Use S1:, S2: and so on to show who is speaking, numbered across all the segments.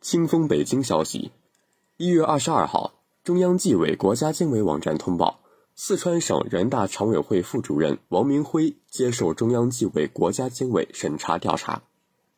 S1: 清风北京消息，一月二十二号，中央纪委国家监委网站通报，四川省人大常委会副主任王明辉接受中央纪委国家监委审查调查。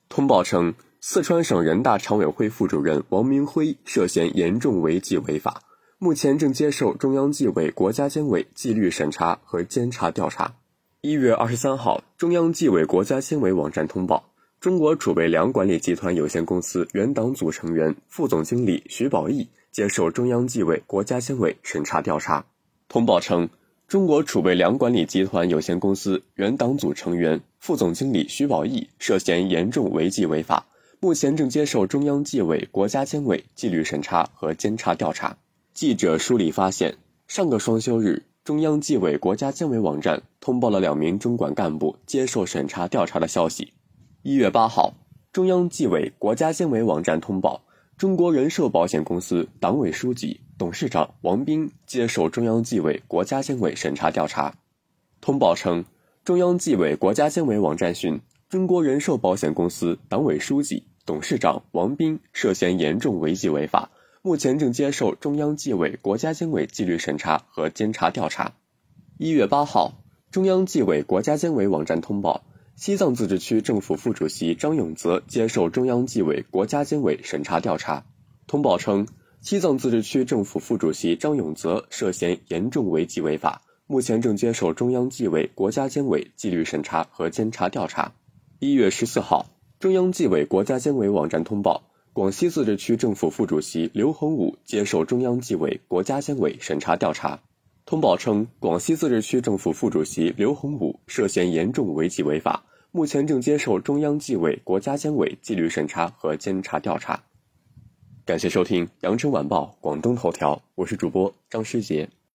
S1: 通报称，四川省人大常委会副主任王明辉涉嫌严重违纪违法，目前正接受中央纪委国家监委纪律审查和监察调查。一月二十三号，中央纪委国家监委网站通报。中国储备粮管理集团有限公司原党组成员、副总经理徐宝义接受中央纪委国家监委审查调查。通报称，中国储备粮管理集团有限公司原党组成员、副总经理徐宝义涉嫌严重违纪违法，目前正接受中央纪委国家监委纪律审查和监察调查。记者梳理发现，上个双休日，中央纪委国家监委网站通报了两名中管干部接受审查调查的消息。一月八号，中央纪委国家监委网站通报，中国人寿保险公司党委书记、董事长王斌接受中央纪委国家监委审查调查。通报称，中央纪委国家监委网站讯，中国人寿保险公司党委书记、董事长王斌涉嫌严重违纪违法，目前正接受中央纪委国家监委纪律审查和监察调查。一月八号，中央纪委国家监委网站通报。西藏自治区政府副主席张永泽接受中央纪委国家监委审查调查。通报称，西藏自治区政府副主席张永泽涉嫌严重违纪违法，目前正接受中央纪委国家监委纪律审查和监察调查。一月十四号，中央纪委国家监委网站通报，广西自治区政府副主席刘洪武接受中央纪委国家监委审查调查。通报称，广西自治区政府副主席刘洪武涉嫌严重违纪违法，目前正接受中央纪委国家监委纪律审查和监察调查。感谢收听羊城晚报广东头条，我是主播张诗杰。